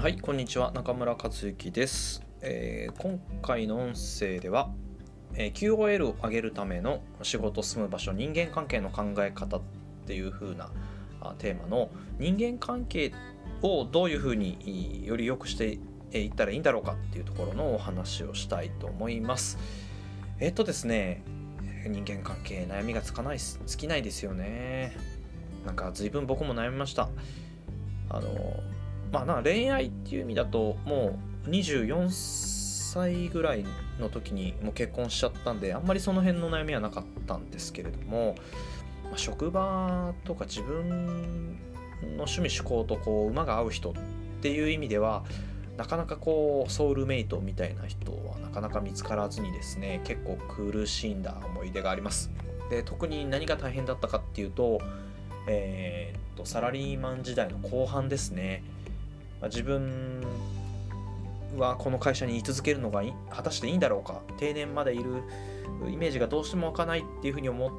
はい、こんにちは。中村克之です。えー今回の音声では、えー QOL を上げるための仕事住む場所人間関係の考え方っていう風なあテーマの人間関係をどういう風により良くしていったらいいんだろうかっていうところのお話をしたいと思います。えっとですね、人間関係悩みがつかないす尽きないですよね。なんか随分僕も悩みました。あのまあな恋愛っていう意味だともう24歳ぐらいの時にもう結婚しちゃったんであんまりその辺の悩みはなかったんですけれども、まあ職場とか自分の趣味嗜好とこう馬が合う人っていう意味ではなかなかこうソウルメイトみたいな人はなかなか見つからずにですね結構苦しんだ思い出があります。で特に何が大変だったかっていうと,、えーっとサラリーマン時代の後半ですね。まあ自分はこの会社に居続けるのが果たしていいんだろうか定年までいるイメージがどうしても湧かないっていうふうに思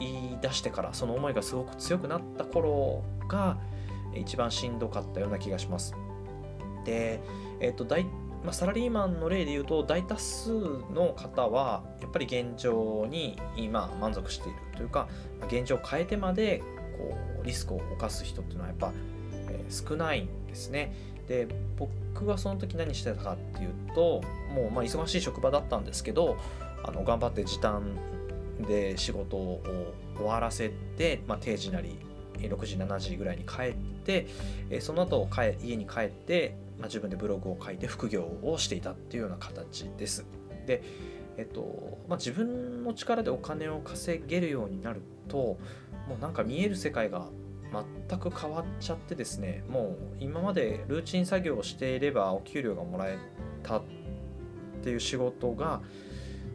い出してからその思いがすごく強くなった頃が一番しんどかったような気がします。で、えっと大まあ、サラリーマンの例で言うと大多数の方はやっぱり現状に今満足しているというか現状を変えてまでこうリスクを冒す人っていうのはやっぱ、え少ないですね。で僕はその時何してたかっていうともうま忙しい職場だったんですけどあの頑張って時短で仕事を終わらせて、まあ、定時なり6時7時ぐらいに帰ってその後帰家に帰って、まあ、自分でブログを書いて副業をしていたっていうような形です。でえっとまあ、自分の力でお金を稼げるようになるともうなんか見える世界が全く変わっちゃってですねもう今までルーチン作業をしていればお給料がもらえたっていう仕事が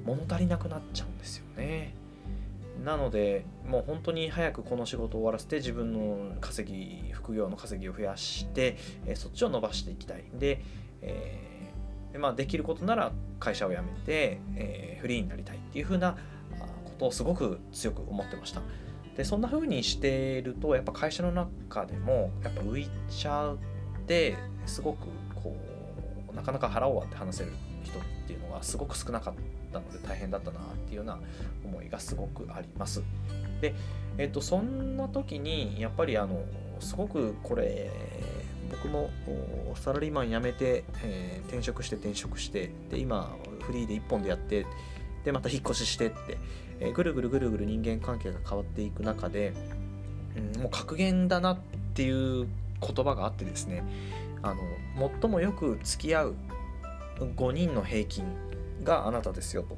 物足りなくなっちゃうんですよね。なのでもう本当に早くこの仕事を終わらせて自分の稼ぎ副業の稼ぎを増やして、えそっちを伸ばしていきたい。で、えーでまあ、できることなら会社を辞めて、えーフリーになりたいっていう風なことをすごく強く思ってました。でそんな風にしてるとやっぱ会社の中でもやっぱ浮いちゃってすごくこうなかなか腹を割って話せる人っていうのがすごく少なかったので大変だったなっていうような思いがすごくあります。でえっとそんな時にやっぱりあのすごくこれ僕もサラリーマン辞めて、えー転職して転職してで今フリーで一本でやってでまた引っ越ししてって、えーぐるぐるぐるぐる人間関係が変わっていく中で、うんもう格言だなっていう言葉があってですねあの最もよく付き合う5人の平均があなたですよと、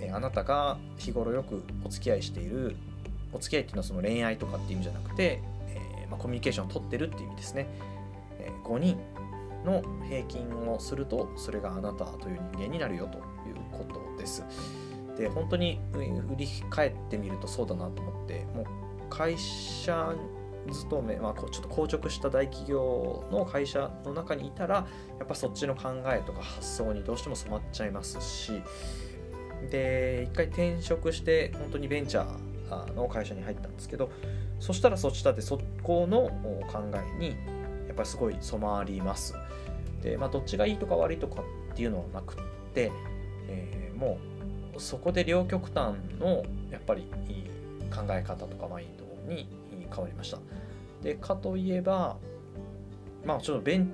えーあなたが日頃よくお付き合いしているお付き合いっていうのはその恋愛とかっていう意味じゃなくて、えーまあ、コミュニケーションを取ってるっていう意味ですね、えー5人の平均をするとそれがあなたという人間になるよということです。で本当にうん振り返ってみるとそうだなと思ってもう会社勤め、まあ、ちょっと硬直した大企業の会社の中にいたらやっぱそっちの考えとか発想にどうしても染まっちゃいますしで一回転職して本当にベンチャーの会社に入ったんですけどそしたらそっちだってそこの考えにやっぱりすごい染まります。で、まあ、どっちがいいとか悪いとかっていうのはなくって、えーもうそこで両極端のやっぱりい考え方とかマインドに変わりました。でかといえばまあちょっとベン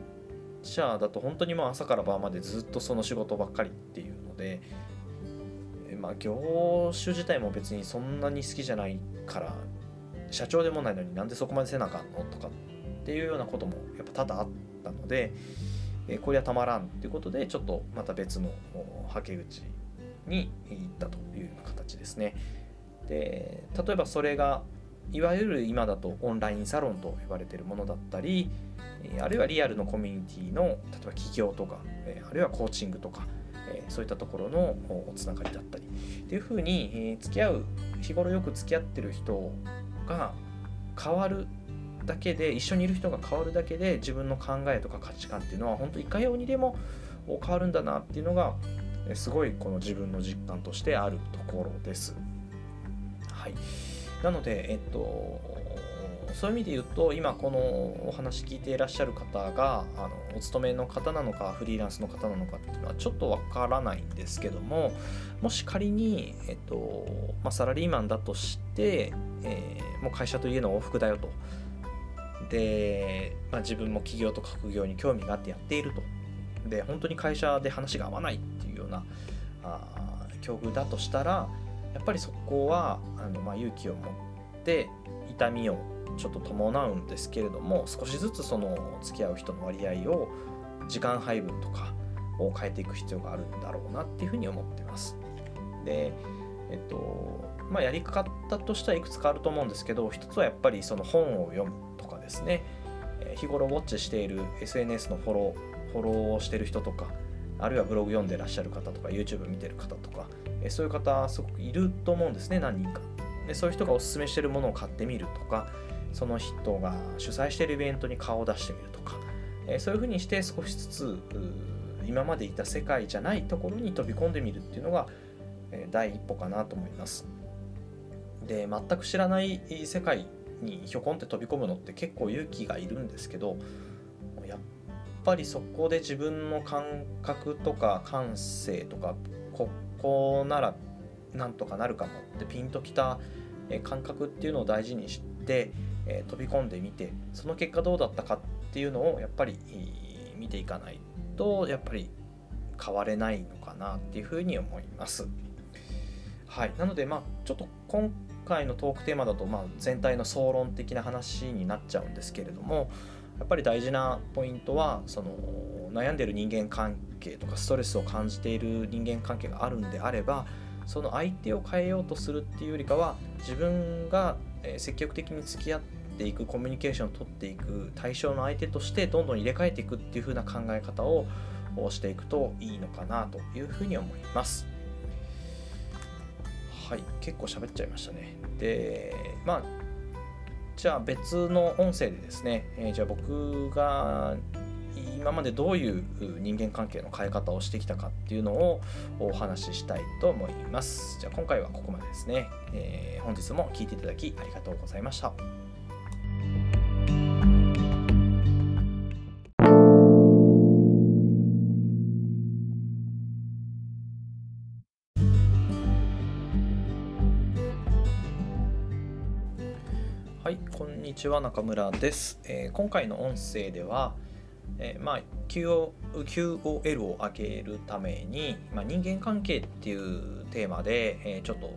チャーだと本当にもう朝から晩までずっとその仕事ばっかりっていうのでまあ業種自体も別にそんなに好きじゃないから社長でもないのになんでそこまでせなあかんのとかっていうようなこともやっぱ多々あったので、これはたまらんっていうことでちょっとまた別のおはけ口に行ったというような形ですね。で例えばそれがいわゆる今だとオンラインサロンと呼ばれているものだったりあるいはリアルのコミュニティの例えば起業とかあるいはコーチングとかそういったところのおつながりだったりっていうふうにえ付き合う日頃よく付き合ってる人が変わるだけで一緒にいる人が変わるだけで自分の考えとか価値観っていうのは本当いかようにでも変わるんだなっていうのがすごいこの自分の実感としてあるところです。はい、なので、えっと、そういう意味で言うと今このお話聞いていらっしゃる方があのお勤めの方なのかフリーランスの方なのかっていうのはちょっとわからないんですけどももし仮に、えっとまあ、サラリーマンだとして、えー、もう会社と家の往復だよと。で、まあ、自分も企業とか副業に興味があってやっていると。で本当に会社で話が合わないっていううなあ境遇だとしたらやっぱりそこはあの、まあ、勇気を持って痛みをちょっと伴うんですけれども少しずつその付き合う人の割合を時間配分とかを変えていく必要があるんだろうなっていうふうに思ってます。でえっとまあ、やり方としてはいくつかあると思うんですけど一つはやっぱりその本を読むとかですね日頃ウォッチしている SNS のフォローフォローをしてる人とかあるいはブログ読んでらっしゃる方とか YouTube 見てる方とかそういう方すごくいると思うんですね何人かでそういう人がおすすめしてるものを買ってみるとかその人が主催してるイベントに顔を出してみるとか、えそういうふうにして少しずつ今までいた世界じゃないところに飛び込んでみるっていうのが、え第一歩かなと思います。で全く知らない世界にひょこんって飛び込むのって結構勇気がいるんですけどぱりそこで自分の感覚とか感性とかここならなんとかなるかもってピンときた感覚っていうのを大事にして、え飛び込んでみてその結果どうだったかっていうのをやっぱり見ていかないとやっぱり変われないのかなっていうふうに思います。はい、なのでまあちょっと今回のトークテーマだとまあ全体の総論的な話になっちゃうんですけれどもやっぱり大事なポイントはその悩んでる人間関係とかストレスを感じている人間関係があるんであればその相手を変えようとするっていうよりかは自分が積極的に付き合っていくコミュニケーションを取っていく対象の相手としてどんどん入れ替えていくっていう風な考え方をしていくといいのかなというふうに思います。はい、結構喋っちゃいましたね。で、まあ、じゃあ別の音声でですね、えー、じゃあ僕が今までどういう人間関係の変え方をしてきたかっていうのをお話ししたいと思います。じゃあ今回はここまでですね。えー、本日も聴いていただきありがとうございました。ちは中村です。えー、今回の音声では、えー、まあ、QOL を上げるために、まあ、人間関係っていうテーマで、えー、ちょっと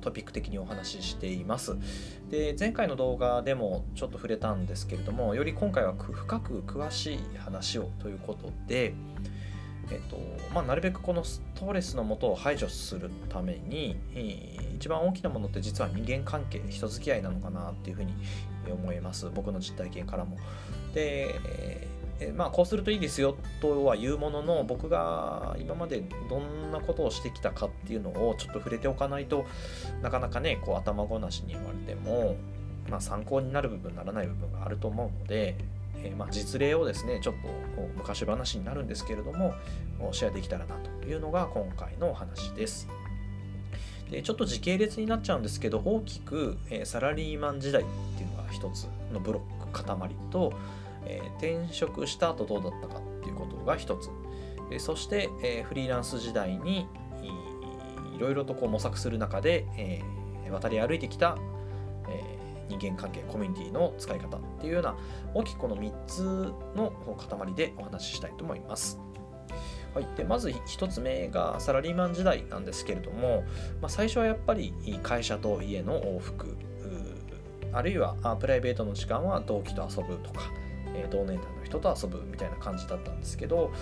トピック的にお話ししています。で前回の動画でもちょっと触れたんですけれどもより今回は深く詳しい話をということで、えっとまあ、なるべくこのストレスのもとを排除するために、一番大きなものって実は人間関係人付き合いなのかなっていうふうに思います僕の実体験からも。でえまあ、こうするといいですよとは言うものの僕が今までどんなことをしてきたかっていうのをちょっと触れておかないとなかなかねこう頭ごなしに言われても、まあ、参考になる部分ならない部分があると思うので、えー、まあ、実例をですねちょっと昔話になるんですけれどもシェアできたらなというのが今回のお話です。でちょっと時系列になっちゃうんですけど大きく、えー、サラリーマン時代っていうのが一つのブロック塊とえー、転職した後どうだったかっていうことが一つ、えそして、えフリーランス時代にいろいろとこう模索する中で、え渡り歩いてきた、人間関係コミュニティの使い方っていうような大きくこの3つの塊でお話ししたいと思います。はい、でまず1つ目がサラリーマン時代なんですけれども、まあ、最初はやっぱり会社と家の往復あるいはプライベートの時間は同期と遊ぶとか、え同年代の人と遊ぶみたいな感じだったんですけど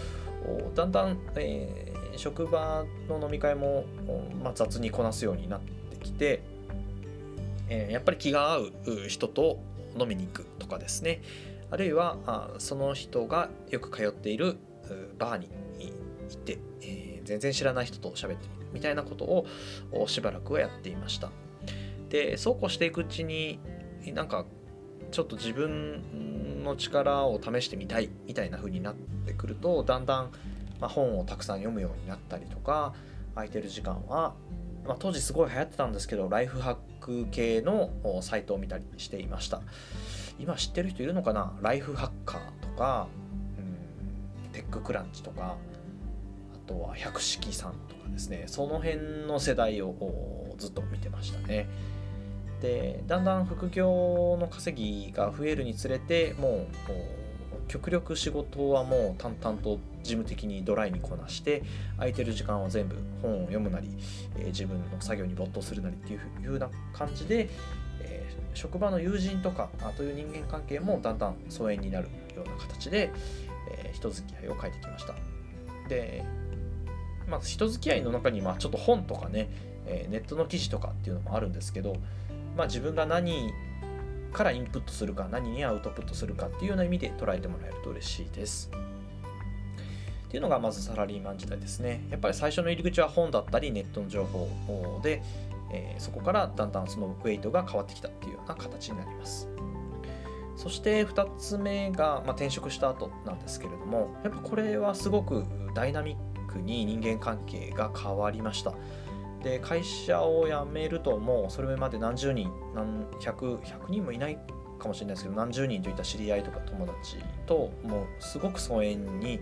だんだん、えー、職場の飲み会も、まあ、雑にこなすようになってきて、えー、やっぱり気が合う人と飲みに行くとかですね。あるいはあその人がよく通っているバーに行って、えー、全然知らない人と喋ってみるみたいなことをしばらくはやっていました。でそうこうしていくうちになんかちょっと自分の力を試してみたいみたいな風になってくるとだんだん、ま本をたくさん読むようになったりとか空いてる時間はまあ、当時すごい流行ってたんですけどライフハック系のサイトを見たりしていました。今知ってる人いるのかな？ライフハッカーとか、うん、テッククランチとかあとは百式さんとかですね。その辺の世代をずっと見てましたね。でだんだん副業の稼ぎが増えるにつれてもう極力仕事はもう淡々と事務的にドライにこなして空いてる時間は全部本を読むなり、えー、自分の作業に没頭するなりっていう風な感じで、えー、職場の友人とかという人間関係もだんだん疎遠になるような形で、えー、人付き合いを変えてきました。でまあ人付き合いの中にまあちょっと本とかね、えネットの記事とかっていうのもあるんですけどまあ自分が何からインプットするか何にアウトプットするかっていうような意味で捉えてもらえると嬉しいです。っていうのがまずサラリーマン時代ですね。やっぱり最初の入り口は本だったりネットの情報で、えー、そこからだんだんそのウェイトが変わってきたっていうような形になります。そして2つ目が、まあ、転職した後なんですけれどもやっぱこれはすごくダイナミックに人間関係が変わりました。で会社を辞めるともうそれまで何十人何百100人もいないかもしれないですけど何十人といった知り合いとか友達ともうすごく疎遠に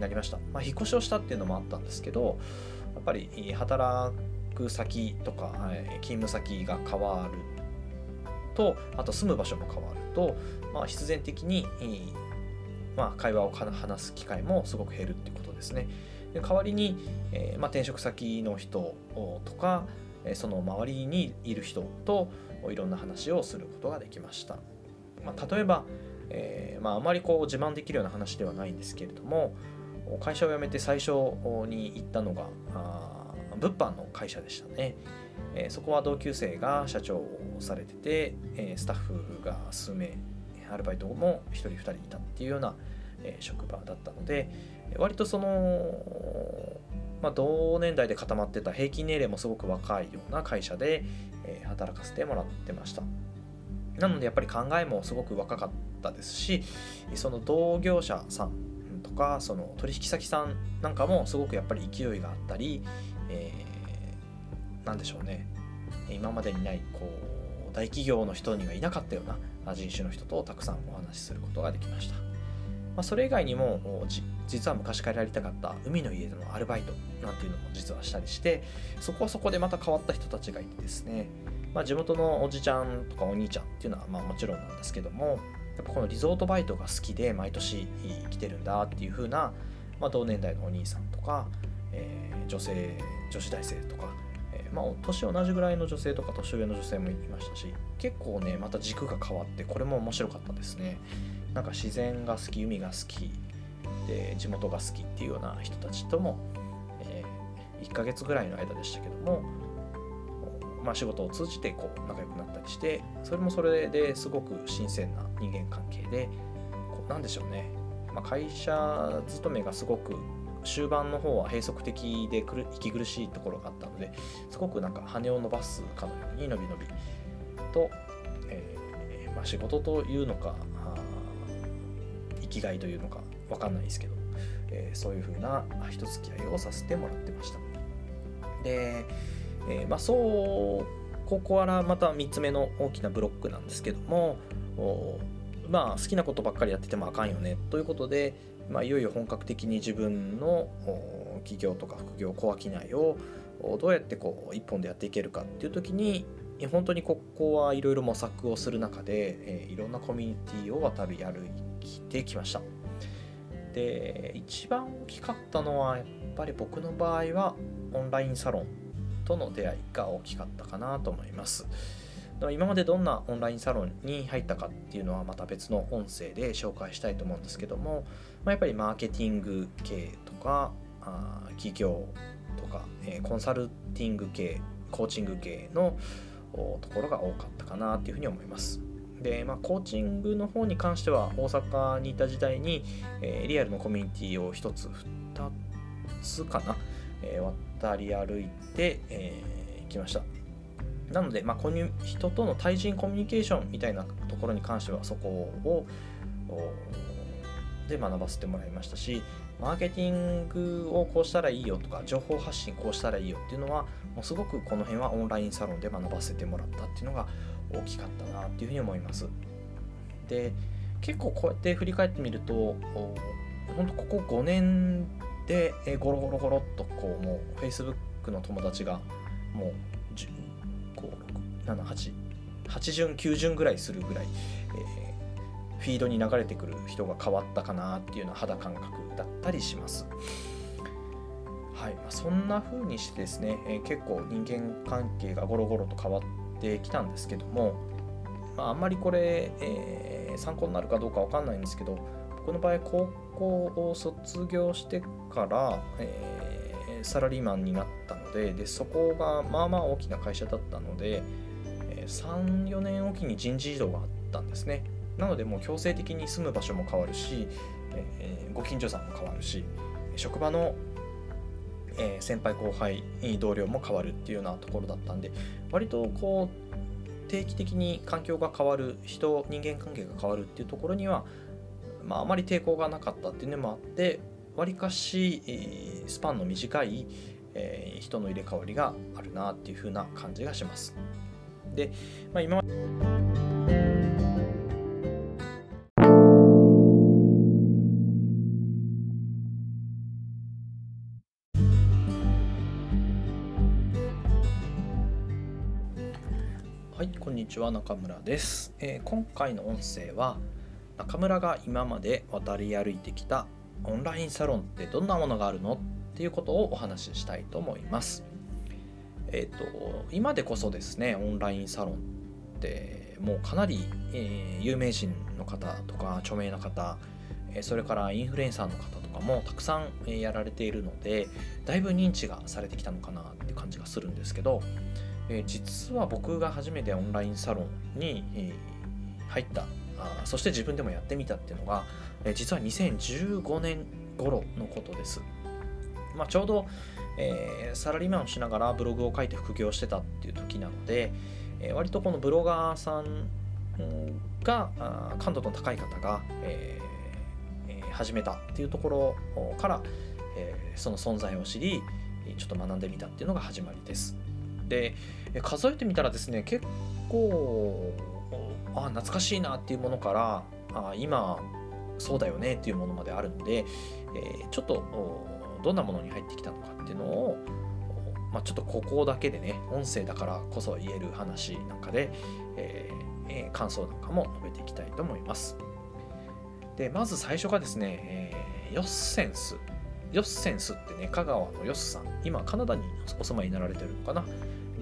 なりました、まあ、引っ越しをしたっていうのもあったんですけどやっぱり働く先とか勤務先が変わるとあと住む場所も変わると、まあ、必然的に、まあ、会話を話す機会もすごく減るっていうことですね。で代わりに、えー、まあ、転職先の人とかその周りにいる人といろんな話をすることができました、まあ、例えば、えー、まあ、まりこう自慢できるような話ではないんですけれども会社を辞めて最初に行ったのが物販の会社でしたね、えー、そこは同級生が社長をされてて、えスタッフが数名アルバイトも1人2人いたっていうような、え職場だったので、割とその、まあ、同年代で固まってた平均年齢もすごく若いような会社で、え、働かせてもらってましたなのでやっぱり考えもすごく若かったですしその同業者さんとかその取引先さんなんかもすごくやっぱり勢いがあったり、えー、なんでしょうね今までにないこう大企業の人にはいなかったような人種の人とたくさんお話しすることができました。まあ、それ以外にも実は昔からやりたかった海の家でのアルバイトなんていうのも実はしたりしてそこはそこでまた変わった人たちがいてですね、まあ、地元のおじちゃんとかお兄ちゃんっていうのはまあもちろんなんですけどもやっぱこのリゾートバイトが好きで毎年来てるんだっていう風な、まあ、同年代のお兄さんとか、えー、女性女子大生とか、えー、まあ年同じぐらいの女性とか年上の女性もいましたし結構ねまた軸が変わってこれも面白かったですね。なんか自然が好き海が好きで地元が好きっていうような人たちとも、えー、1ヶ月ぐらいの間でしたけども、まあ、仕事を通じてこう仲良くなったりしてそれもそれですごく新鮮な人間関係でこうなんでしょうね、まあ、会社勤めがすごく終盤の方は閉塞的で息苦しいところがあったのですごくなんか羽を伸ばすかのように伸び伸びと、えーまあ、仕事というのか生きがいというのか分かんないですけど、えー、そういう風な人付き合いをさせてもらってました。で、えー、まあそうここからまた3つ目の大きなブロックなんですけどもまあ好きなことばっかりやっててもあかんよねということで、まあ、いよいよ本格的に自分の企業とか副業小商いをどうやってこう一本でやっていけるかっていう時に本当にここはいろいろ模索をする中で、えー、いろんなコミュニティを渡り歩いてきました。で一番大きかったのはやっぱり僕の場合はオンラインサロンとの出会いが大きかったかなと思います今までどんなオンラインサロンに入ったかっていうのはまた別の音声で紹介したいと思うんですけども、まあ、やっぱりマーケティング系とかあ企業とか、え、コンサルティング系コーチング系のところが多かったかなというふうに思います。で、まあ、コーチングの方に関しては大阪にいた時代に、えー、リアルのコミュニティを1つ2つかな、えー、渡り歩いて、えー、きました。なので、まあ、コミ人との対人コミュニケーションみたいなところに関してはそこをで学ばせてもらいましたしマーケティングをこうしたらいいよとか情報発信こうしたらいいよっていうのはもうすごくこの辺はオンラインサロンで学ばせてもらったっていうのが大きかったなっていうふうに思いますで結構こうやって振り返ってみると本当ここ5年でゴロゴロゴロっとこうもう Facebook の友達がもう7 8順9順ぐらいするぐらい、えー、フィードに流れてくる人が変わったかなっていうような肌感覚だったりします。はいまあ、そんな風にしてですね、えー、結構人間関係がゴロゴロと変わってきたんですけども、まあ、あんまりこれ、えー、参考になるかどうかわかんないんですけど僕の場合高校を卒業してから、えー、サラリーマンになったのででそこがまあまあ大きな会社だったので、34年おきに人事異動があったんですね。なのでもう強制的に住む場所も変わるし、えー、ご近所さんも変わるし職場の、えー、先輩後輩同僚も変わるっていうようなところだったんで割とこう定期的に環境が変わる人人間関係が変わるっていうところには、まあ、あまり抵抗がなかったっていうのもあってわりかし、えー、スパンの短い、えー、人の入れ替わりがあるなっていう風な感じがします。で、まあ、今はいこんにちは中村です、えー、今回の音声は中村が今まで渡り歩いてきたオンラインサロンってどんなものがあるのっていうことをお話ししたいと思います。えーと、今でこそですねオンラインサロンってもうかなり、えー、有名人の方とか著名な方、え、それからインフルエンサーの方とかもたくさん、え、やられているのでだいぶ認知がされてきたのかなって感じがするんですけど、え実は僕が初めてオンラインサロンに、え入ったあそして自分でもやってみたっていうのが、え実は2015年頃のことです。まあ、ちょうど、え、サラリーマンをしながらブログを書いて副業してたっていう時なので、え、割とこのブロガーさんが感度の高い方が、え、始めたっていうところから、え、その存在を知りちょっと学んでみたっていうのが始まりです。で数えてみたらですね結構あ懐かしいなっていうものからあ今そうだよねっていうものまであるので、えー、ちょっとどんなものに入ってきたのかっていうのを、まあ、ちょっとここだけでね音声だからこそ言える話なんかで、えー、感想なんかも述べていきたいと思います。でまず最初がですね、えー、ヨッセンス。ヨッセンスってね香川のヨッスさん今カナダにお住まいになられてるのかな？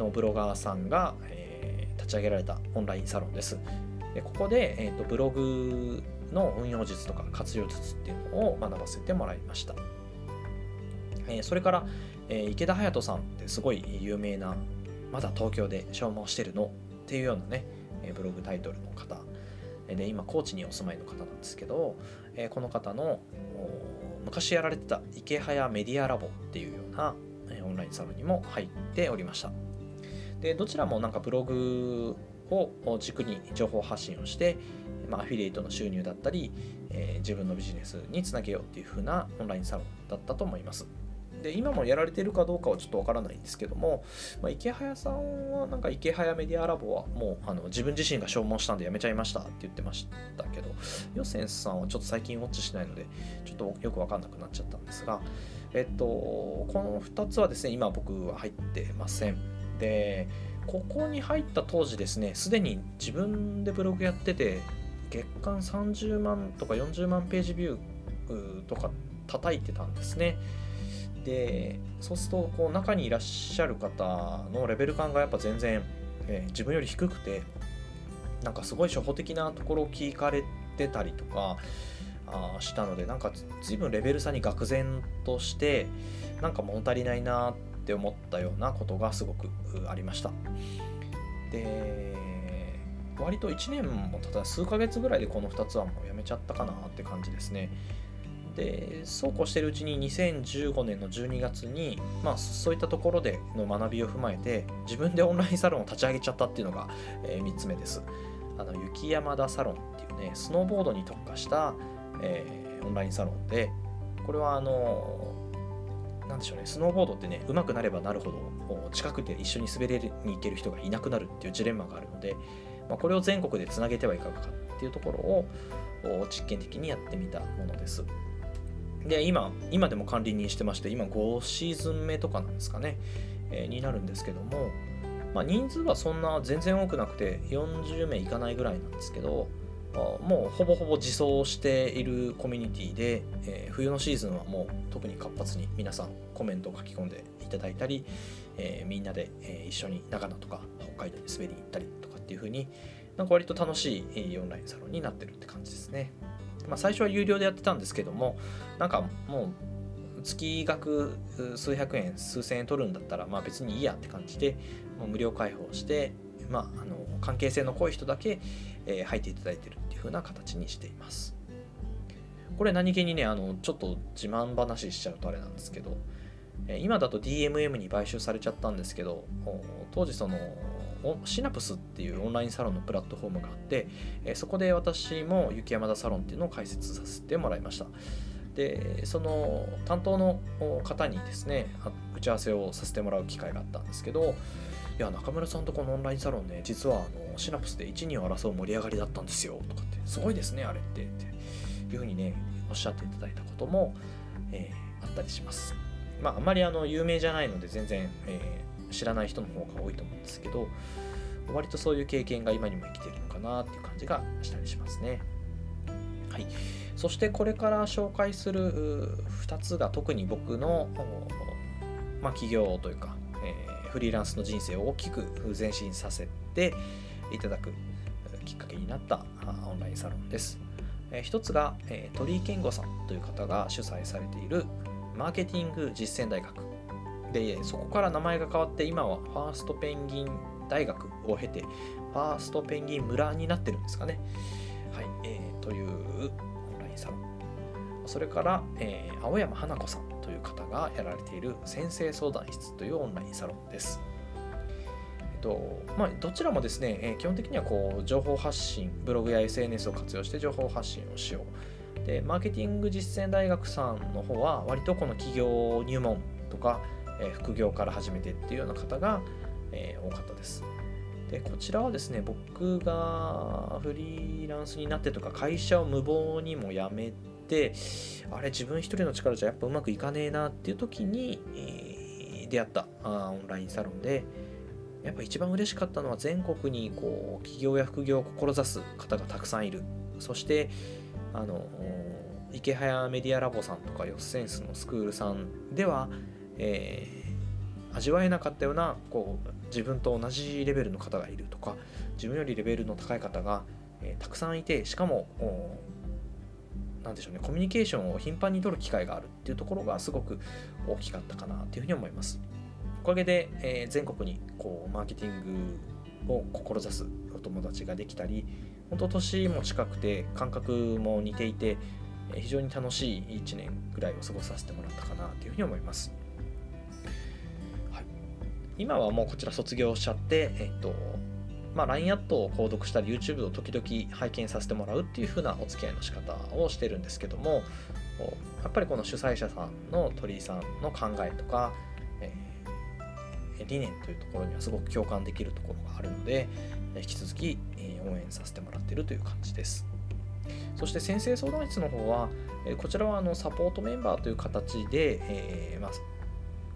のブロガーさんが、えー、立ち上げられたオンラインサロンです。でここで、えーとブログの運用術とか活用術っていうのを学ばせてもらいました。えそれから、え池田隼人さんってすごい有名なまだ東京で消耗してるのっていうようなねえブログタイトルの方。で今高知にお住まいの方なんですけど、えこの方の昔やられてた池早メディアラボっていうようなオンラインサロンにも入っておりました。でどちらもなんかブログを軸に情報発信をして、まあ、アフィリエイトの収入だったり、えー、自分のビジネスにつなげようっていう風なオンラインサロンだったと思います。で今もやられてるかどうかはちょっとわからないんですけども、まあ、池早さんはなんか池早メディアラボはもうあの自分自身が消耗したんでやめちゃいましたって言ってましたけどヨセンさんはちょっと最近ウォッチしないのでちょっとよくわかんなくなっちゃったんですがえっとこの2つはですね今僕は入ってません。でここに入った当時ですねすでに自分でブログやってて月間30万とか40万ページビューとか叩いてたんですね。でそうするとこう中にいらっしゃる方のレベル感がやっぱ全然、えー、自分より低くてなんかすごい初歩的なところを聞かれてたりとかあしたのでなんか随分レベル差に愕然としてなんか物足りないなってって思ったようなことがすごくありました。で割と1年もただ数ヶ月ぐらいでこの2つはもうやめちゃったかなって感じですね。でそうこうしてるうちに2015年の12月に、まあ、そういったところでの学びを踏まえて自分でオンラインサロンを立ち上げちゃったっていうのが、えー、3つ目です。あの雪山田サロンっていうねスノーボードに特化した、えー、オンラインサロンでこれはあのなんでしょうねスノーボードってね上手くなればなるほど近くで一緒に滑れに行ける人がいなくなるっていうジレンマがあるので、まあ、これを全国でつなげてはいかがかっていうところを実験的にやってみたものです。で今今でも管理人してまして今5シーズン目とかなんですかね、えー、になるんですけども、まあ、人数はそんな全然多くなくて40名いかないぐらいなんですけどもうほぼほぼ自走しているコミュニティで、えー、冬のシーズンはもう特に活発に皆さんコメントを書き込んでいただいたり、えー、みんなで、えー、一緒に長野とか北海道に滑りに行ったりとかっていう風になんか割と楽しいオンラインサロンになってるって感じですね。まあ、最初は有料でやってたんですけどもなんかもう月額数百円数千円取るんだったらまあ別にいいやって感じで無料開放して、まあ、あの関係性の濃い人だけ、えー、入っていただいてる風な形にしています。これ何気にね、あのちょっと自慢話しちゃうとあれなんですけど、今だと DMM に買収されちゃったんですけど、当時そのシナプスっていうオンラインサロンのプラットフォームがあって、そこで私も雪山田サロンっていうのを開設させてもらいました。で、その担当の方にですね、打ち合わせをさせてもらう機会があったんですけど、いや、中村さんとこのオンラインサロンね、実はあのシナプスで1、2を争う盛り上がりだったんですよ、とかって、すごいですね、あれって、っていうふうにね、おっしゃっていただいたことも、えー、あったりします。まあ、あまりあの有名じゃないので、全然、えー、知らない人の方が多いと思うんですけど、割とそういう経験が今にも生きているのかなっていう感じがしたりしますね。はい。そしてこれから紹介する2つが特に僕の、まあ、企業というか、フリーランスの人生を大きく前進させていただくきっかけになったオンラインサロンです。一つが鳥居健吾さんという方が主催されているマーケティング実践大学でそこから名前が変わって今はファーストペンギン大学を経てファーストペンギン村になってるんですかね。はい、えー、というオンラインサロン。それから、えー、青山花子さんという方がやられている先生相談室というオンラインサロンです。えっとまあ、どちらもですね、え、基本的にはこう情報発信、ブログや SNS を活用して情報発信をしよう。で、マーケティング実践大学さんの方は、割とこの企業入門とか、え、副業から始めてっていうような方が、え、多かったです。でこちらはですね僕がフリーランスになってとか会社を無謀にも辞めてあれ自分一人の力じゃやっぱうまくいかねえなっていう時に、えー、出会ったあオンラインサロンでやっぱ一番嬉しかったのは全国にこう企業や副業を志す方がたくさんいる。そしてあの池早メディアラボさんとかヨッセンスのスクールさんでは、えー、味わえなかったようなこう自分と同じレベルの方がいるとか自分よりレベルの高い方が、えー、たくさんいてしかも何でしょうねコミュニケーションを頻繁に取る機会があるっていうところがすごく大きかったかなっていうふうに思います。おかげで、えー、全国にこうマーケティングを志すお友達ができたり本当年も近くて感覚も似ていて非常に楽しい1年ぐらいを過ごさせてもらったかなというふうに思います、はい、今はもうこちら卒業しちゃってえっとまあ、LINE アットを購読したり YouTube を時々拝見させてもらうっていう風なお付き合いの仕方をしてるんですけどもやっぱりこの主催者さんの鳥居さんの考えとか、えー、理念というところにはすごく共感できるところがあるので引き続き、え応援させてもらってるという感じです。そして先生相談室の方はこちらはあのサポートメンバーという形で、えー、まあ、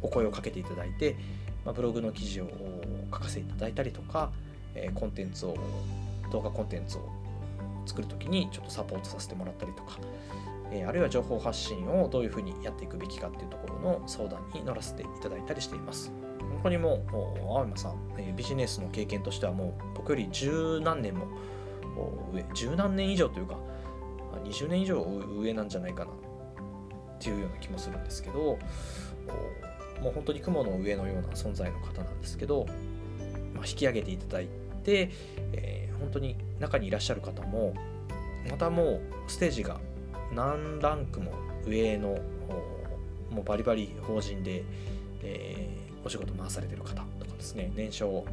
お声をかけていただいて、まあ、ブログの記事を書かせていただいたりとか、えコンテンツを動画コンテンツを作る時にちょっとサポートさせてもらったりとか、えあるいは情報発信をどういうふうにやっていくべきかっていうところの相談に乗らせていただいたりしています。他にもう青山さん、えビジネスの経験としてはもう僕より十何年も上十何年以上というか20年以上上なんじゃないかなっていうような気もするんですけどもう本当に雲の上のような存在の方なんですけど、まあ、引き上げていただいて、えー、本当に中にいらっしゃる方もまたもうステージが何ランクも上のもうバリバリ法人で、えー、お仕事回されてる方とかですね年商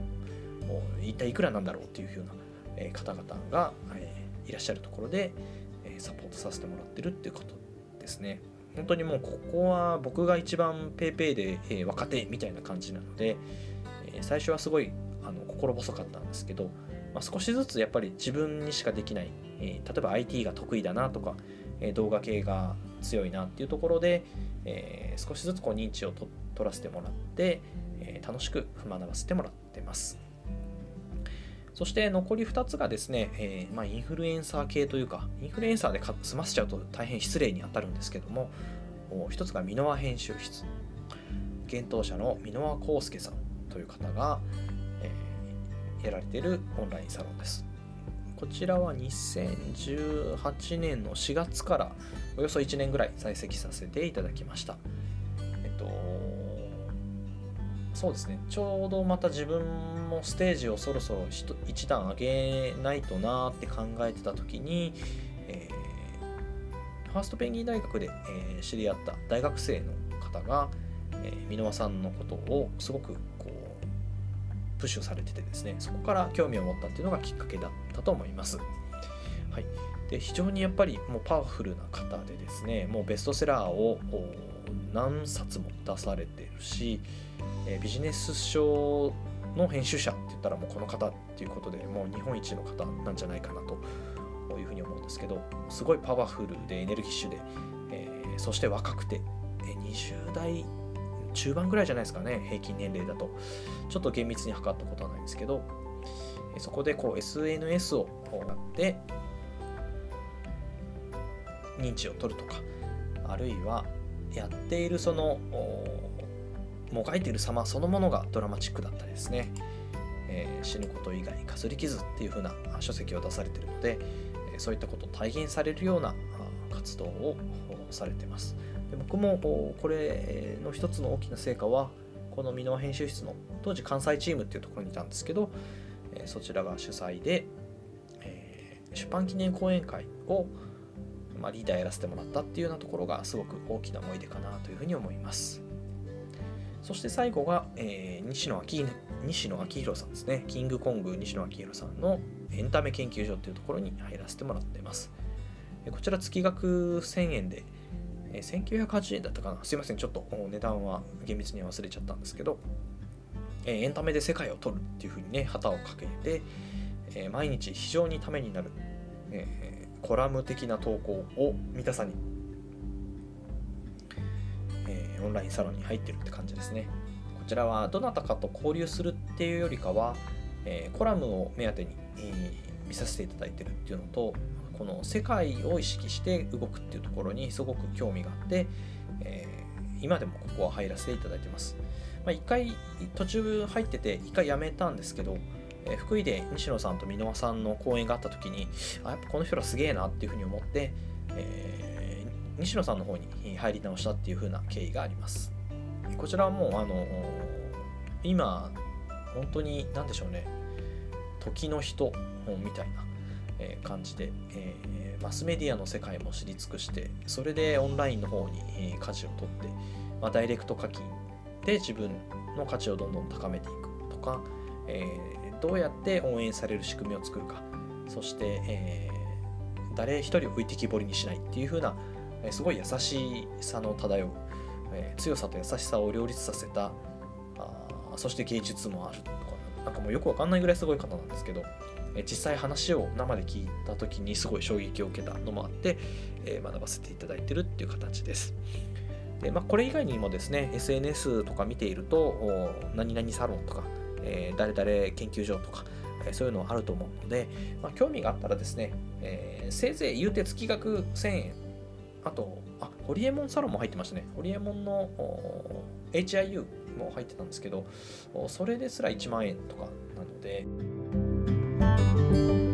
一体いくらなんだろうっていうような、方々が、えー、いらっしゃるところで、えサポートさせてもらってるっていうことですね。本当にもうここは僕が一番 PayPay で、えー、若手みたいな感じなので、えー、最初はすごいあの心細かったんですけど、まあ、少しずつやっぱり自分にしかできない、えー、例えば IT が得意だなとか、えー、動画系が強いなっていうところで、えー、少しずつこう認知を取らせてもらって、え、楽しく学ばせてもらってます。そして残り2つがですね、えー、まあ、インフルエンサー系というか、インフルエンサーで済ませちゃうと大変失礼に当たるんですけども、1つが箕輪編集室。幻冬者の箕輪康介さんという方が、やられているオンラインサロンです。こちらは2018年の4月からおよそ1年ぐらい在籍させていただきました。えっと、そうですね、ちょうどまた自分もステージをそろそろ一段上げないとなって考えてた時に、えー、ファーストペンギン大学で、えー、知り合った大学生の方が、えー、箕輪さんのことをすごくプッシュされててですねそこから興味を持ったっていうのがきっかけだったと思います。はい、で非常にやっぱりもうパワフルな方でですねもうベストセラーを何冊も出されてるし、えビジネス書の編集者って言ったらもうこの方っていうことでもう日本一の方なんじゃないかなというふうに思うんですけどすごいパワフルでエネルギッシュで、えー、そして若くて、え20代中盤ぐらいじゃないですかね平均年齢だと。ちょっと厳密に測ったことはないんですけど。そこでこう SNS をやって認知を取るとかあるいはやっているそのもがいている様そのものがドラマチックだったりですね、えー、死ぬこと以外かすり傷っていう風な書籍を出されているのでそういったことを体現されるような活動をされてます。で僕もこれの一つの大きな成果はこの箕輪編集室の当時関西チームっていうところにいたんですけどそちらが主催で、えー、出版記念講演会を、まあ、リーダーやらせてもらったっていうようなところがすごく大きな思い出かなというふうに思いますそして最後が、えー、西野昭西野昭弘さんですね。キングコング西野昭弘さんのエンタメ研究所というところに入らせてもらっています。こちら月額1000円で、えー、1980円だったかな。すいません、ちょっと値段は厳密に忘れちゃったんですけど、えー、エンタメで世界を取るっていうふうにね、旗をかけて、えー、毎日非常にためになる、え、コラム的な投稿を三田さんにえオンラインサロンに入ってるって感じですね。こちらはどなたかと交流するっていうよりかは、え、コラムを目当てに、えー、見させていただいてるっていうのと、この世界を意識して動くっていうところにすごく興味があって、えー、今でもここは入らせていただいてます。まあ、一回途中入ってて、一回辞めたんですけど、え福井で西野さんと箕輪さんの講演があった時に、あ、やっぱこの人らすげえなっていうふうに思って、えー西野さんの方に入り直したっていう風な経緯があります。こちらはもうあの今本当に何でしょうね時の人みたいな感じで、え、マスメディアの世界も知り尽くしてそれでオンラインの方にえ舵を取って、まあ、ダイレクト課金で自分の価値をどんどん高めていくとか、えー、どうやって応援される仕組みを作るか。そして、えー、誰一人置いてきぼりにしないっていう風なえすごい優しさの漂う、え強さと優しさを両立させたあそして芸術もあるとかなんかもうよくわかんないぐらいすごい方なんですけど、実際話を生で聞いた時にすごい衝撃を受けたのもあって、学ばせていただいてるっていう形です。でまあ、これ以外にもですね SNS とか見ていると何々サロンとか、え、誰々研究所とかそういうのあると思うので、まあ、興味があったらですね、えー、せいぜい言うて月額1000円あと、あ、ホリエモンサロンも入ってましたね。ホリエモンの HIU も入ってたんですけど、それですら1万円とかなので、thank you